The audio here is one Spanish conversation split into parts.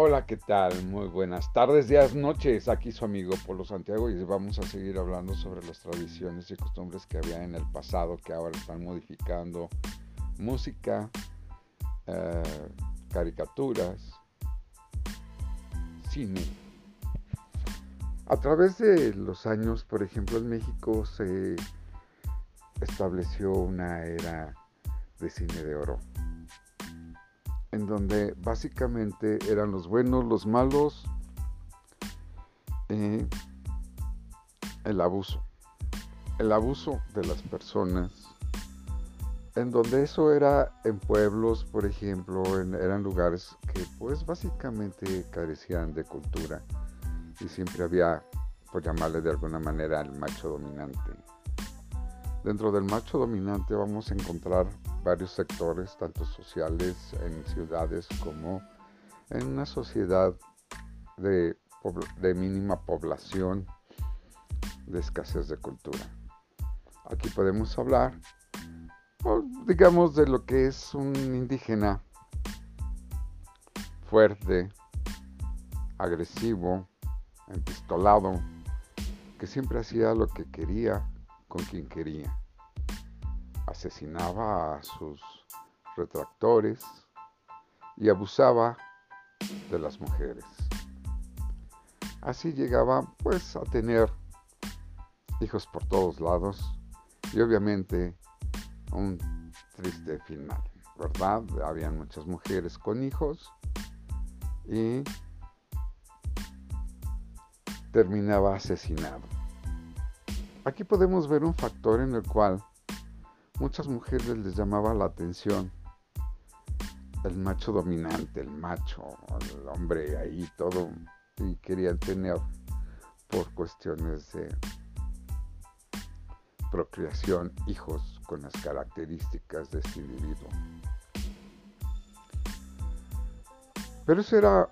Hola, ¿qué tal? Muy buenas tardes, días, noches. Aquí su amigo Polo Santiago y vamos a seguir hablando sobre las tradiciones y costumbres que había en el pasado que ahora están modificando. Música, eh, caricaturas, cine. A través de los años, por ejemplo, en México se estableció una era de cine de oro en donde básicamente eran los buenos, los malos, eh, el abuso, el abuso de las personas, en donde eso era en pueblos, por ejemplo, eran lugares que pues básicamente carecían de cultura y siempre había, por llamarle de alguna manera, el macho dominante. Dentro del macho dominante vamos a encontrar varios sectores, tanto sociales en ciudades como en una sociedad de, mínima población, de escasez de cultura. Aquí podemos hablar, digamos, de lo que es un indígena fuerte, agresivo, empistolado, que siempre hacía lo que quería con quien quería asesinaba a sus retractores y abusaba de las mujeres. Así llegaba pues a tener hijos por todos lados y obviamente un triste final, ¿verdad? Habían muchas mujeres con hijos y terminaba asesinado. Aquí podemos ver un factor en el cual muchas mujeres les llamaba la atención el macho dominante, el macho, el hombre ahí todo, y querían tener por cuestiones de procreación hijos con las características de este individuo. Pero eso era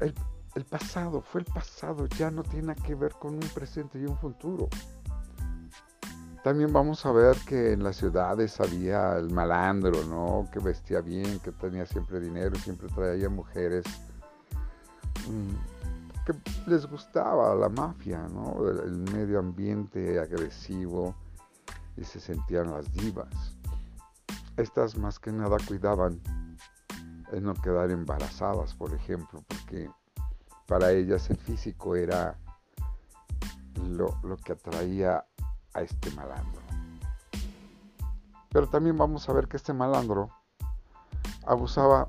el, el pasado, fue el pasado, ya no tiene que ver con un presente y un futuro. También vamos a ver que en las ciudades había el malandro, ¿no? Que vestía bien, que tenía siempre dinero, siempre traía mujeres mm, que les gustaba la mafia, ¿no? El, medio ambiente agresivo y se sentían las divas. Estas más que nada cuidaban en no quedar embarazadas, por ejemplo, porque para ellas el físico era lo, lo que atraía a este malandro. Pero también vamos a ver que este malandro abusaba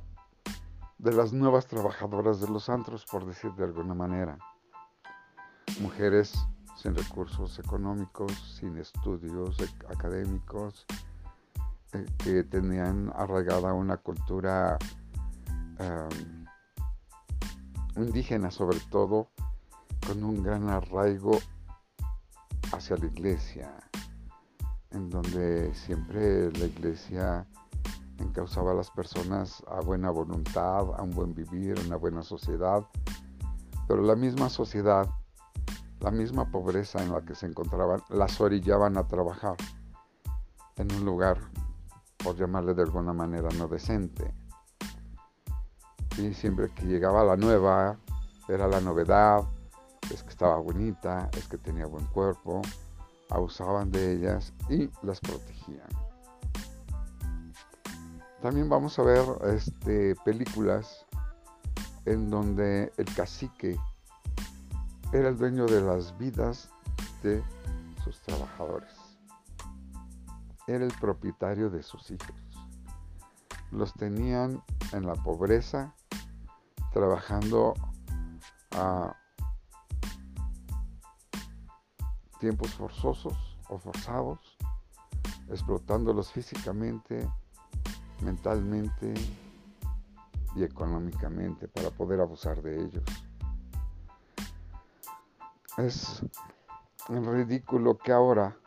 de las nuevas trabajadoras de los antros, por decir de alguna manera. Mujeres sin recursos económicos, sin estudios académicos, eh, que tenían arraigada una cultura indígena sobre todo, con un gran arraigo hacia la iglesia, en donde siempre la iglesia encauzaba a las personas a buena voluntad, a un buen vivir, a una buena sociedad, pero la misma sociedad, la misma pobreza en la que se encontraban, las orillaban a trabajar en un lugar, por llamarle de alguna manera, no decente. Y siempre que llegaba la nueva, era la novedad, estaba bonita, es que tenía buen cuerpo, abusaban de ellas y las protegían. También vamos a ver este, películas en donde el cacique era el dueño de las vidas de sus trabajadores. Era el propietario de sus hijos. Los tenían en la pobreza, trabajando a tiempos forzosos o forzados, explotándolos físicamente, mentalmente y económicamente para poder abusar de ellos. Es ridículo que ahora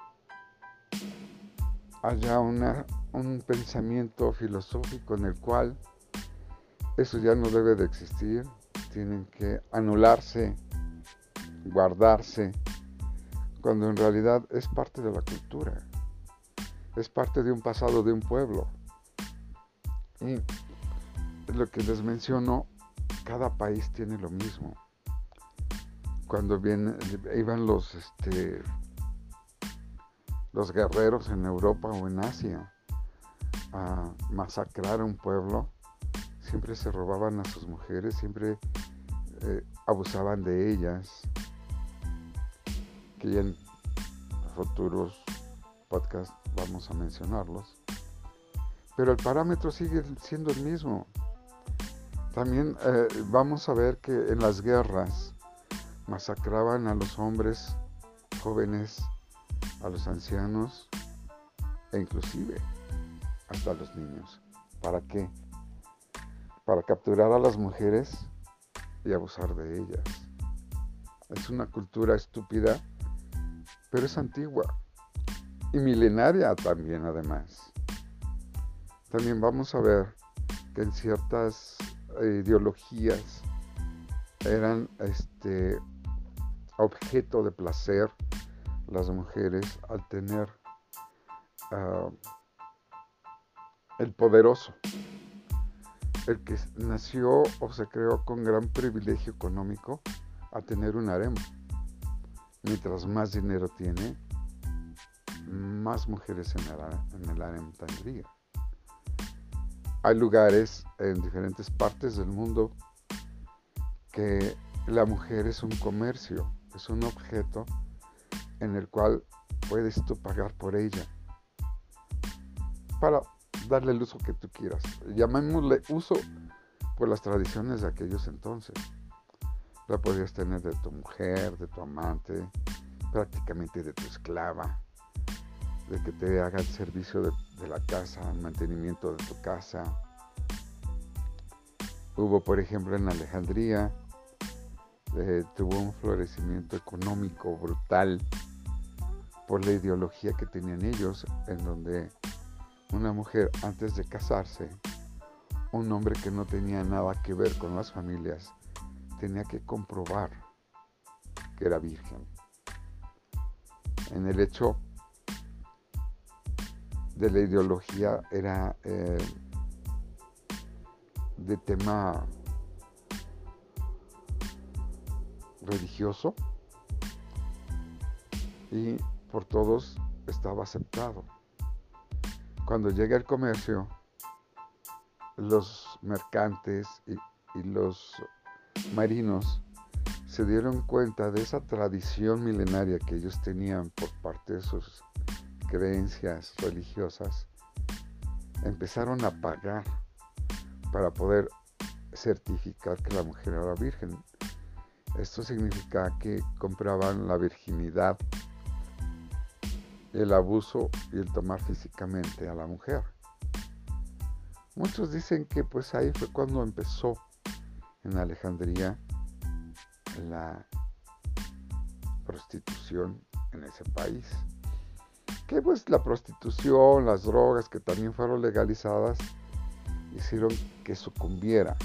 haya un pensamiento filosófico en el cual eso ya no debe de existir, tienen que anularse, guardarse cuando en realidad es parte de la cultura, es parte de un pasado de un pueblo. Y lo que les menciono cada país tiene lo mismo. Cuando vienen, iban los, este, los guerreros en Europa o en Asia a masacrar a un pueblo, siempre se robaban a sus mujeres, siempre eh, abusaban de ellas, que en futuros podcasts vamos a mencionarlos. Pero el parámetro sigue siendo el mismo. También eh, vamos a ver que en las guerras masacraban a los hombres jóvenes, a los ancianos e inclusive hasta a los niños. ¿Para qué? Para capturar a las mujeres y abusar de ellas. Es una cultura estúpida, es antigua y milenaria también además. También vamos a ver que en ciertas ideologías eran este objeto de placer las mujeres al tener uh, el poderoso, el que nació o se creó con gran privilegio económico a tener un harem. Mientras más dinero tiene, más mujeres en el, en el tendría. Hay lugares en diferentes partes del mundo que la mujer es un comercio, es un objeto en el cual puedes tú pagar por ella para darle el uso que tú quieras. Llamémosle uso por las tradiciones de aquellos entonces. La podías tener de tu mujer, de tu amante, prácticamente de tu esclava, de que te haga el servicio de, la casa, el mantenimiento de tu casa. Hubo, por ejemplo, en Alejandría, eh, tuvo un florecimiento económico brutal por la ideología que tenían ellos, en donde una mujer antes de casarse, un hombre que no tenía nada que ver con las familias, tenía que comprobar que era virgen. En el hecho de la ideología era eh, de tema religioso y por todos estaba aceptado. Cuando llega el comercio, los mercantes y, y los marinos se dieron cuenta de esa tradición milenaria que ellos tenían por parte de sus creencias religiosas, empezaron a pagar para poder certificar que la mujer era virgen. Esto significa que compraban la virginidad, el abuso y el tomar físicamente a la mujer. Muchos dicen que pues ahí fue cuando empezó en Alejandría la prostitución en ese país. Que pues la prostitución, las drogas que también fueron legalizadas, hicieron que sucumbiera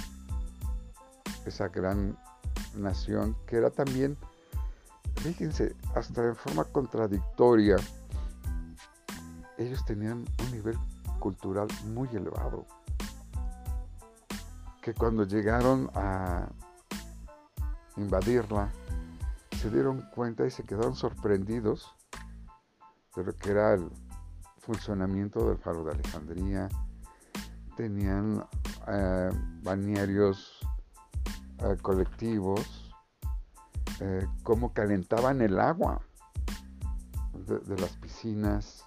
esa gran nación que era también, fíjense, hasta en forma contradictoria, ellos tenían un nivel cultural muy elevado, que cuando llegaron a invadirla, se dieron cuenta y se quedaron sorprendidos de lo que era el funcionamiento del faro de Alejandría. Tenían eh, balnearios eh, colectivos, eh, cómo calentaban el agua de, las piscinas.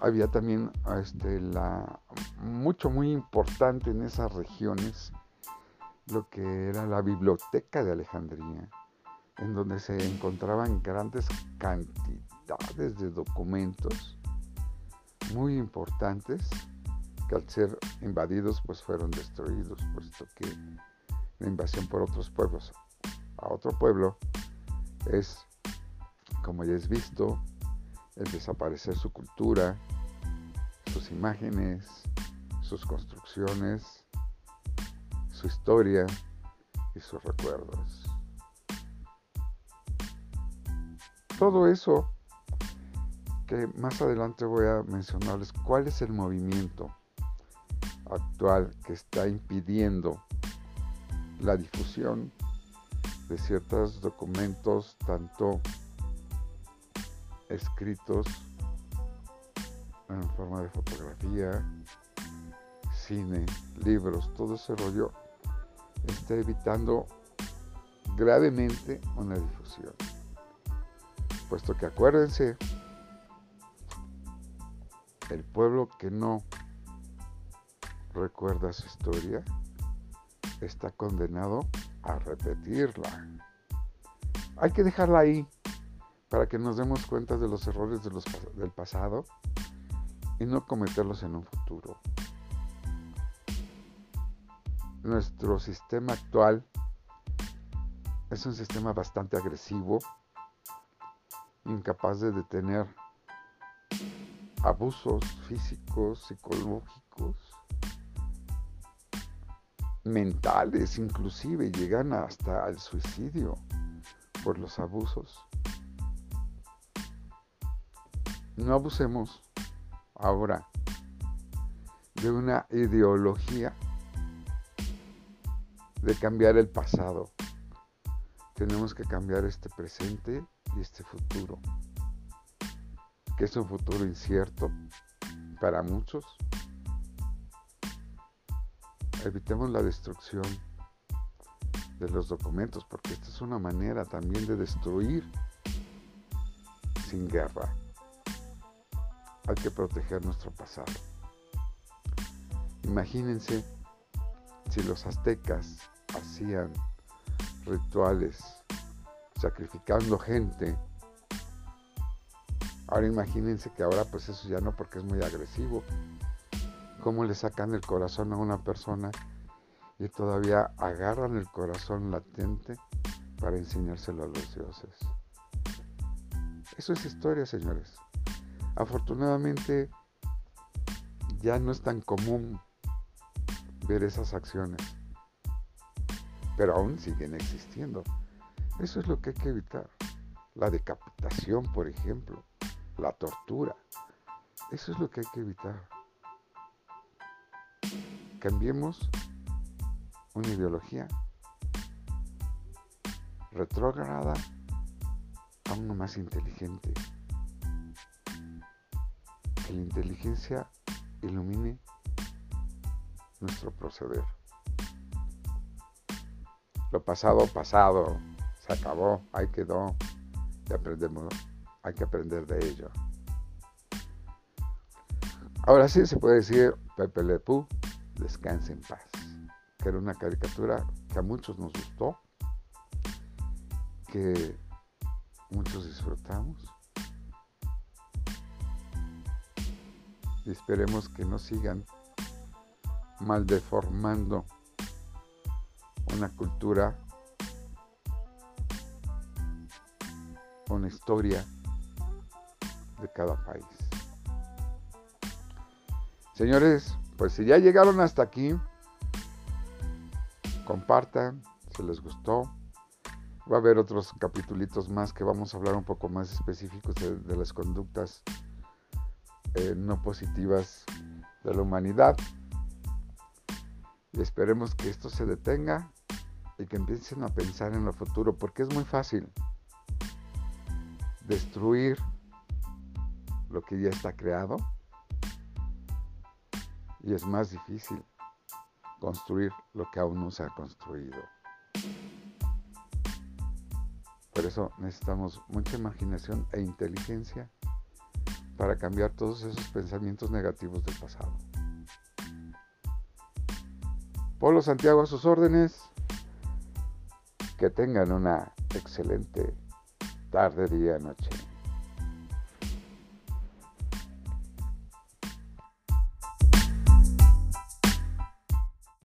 Había también este, la, mucho, muy importante en esas regiones lo que era la biblioteca de Alejandría en donde se encontraban grandes cantidades de documentos muy importantes que al ser invadidos pues fueron destruidos, puesto que la invasión por otros pueblos a otro pueblo es, como ya es visto, el desaparecer su cultura, sus imágenes, sus construcciones, su historia y sus recuerdos. todo eso que más adelante voy a mencionarles cuál es el movimiento actual que está impidiendo la difusión de ciertos documentos, tanto escritos en forma de fotografía, cine, libros, todo ese rollo está evitando gravemente una difusión. Puesto que acuérdense, el pueblo que no recuerda su historia está condenado a repetirla. Hay que dejarla ahí para que nos demos cuenta de los errores del pasado y no cometerlos en un futuro. Nuestro sistema actual es un sistema bastante agresivo, incapaz de detener abusos físicos, psicológicos, mentales inclusive, llegan hasta el suicidio por los abusos. No abusemos ahora de una ideología de cambiar el pasado. Tenemos que cambiar este presente y este futuro, que es un futuro incierto para muchos. Evitemos la destrucción de los documentos, porque esta es una manera también de destruir sin guerra hay que proteger nuestro pasado. Imagínense si los aztecas hacían rituales sacrificando gente. Ahora imagínense que ahora pues eso ya no porque es muy agresivo. ¿Cómo le sacan el corazón a una persona y todavía agarran el corazón latente para enseñárselo a los dioses? Eso es historia, señores. Afortunadamente ya no es tan común ver esas acciones, pero aún siguen existiendo. Eso es lo que hay que evitar. La decapitación, por ejemplo, la tortura. Eso es lo que hay que evitar. Cambiemos una ideología retrógrada a una más inteligente que la inteligencia ilumine nuestro proceder. Lo pasado, pasado, se acabó, ahí quedó, y aprendemos, hay que aprender de ello. Ahora sí se puede decir Pepe Le Pú, descanse en paz, que era una caricatura que a muchos nos gustó, que muchos disfrutamos y esperemos que no sigan mal deformando una cultura, una historia de cada país. Señores, pues si ya llegaron hasta aquí, compartan si les gustó. Va a haber otros capítulos más que vamos a hablar un poco más específicos de, de las conductas eh, no positivas de la humanidad. Y esperemos que esto se detenga y que empiecen a pensar en lo futuro, porque es muy fácil destruir lo que ya está creado y es más difícil construir lo que aún no se ha construido. Por eso necesitamos mucha imaginación e inteligencia para cambiar todos esos pensamientos negativos del pasado. Polo Santiago a sus órdenes. Que tengan una excelente tarde, día, noche.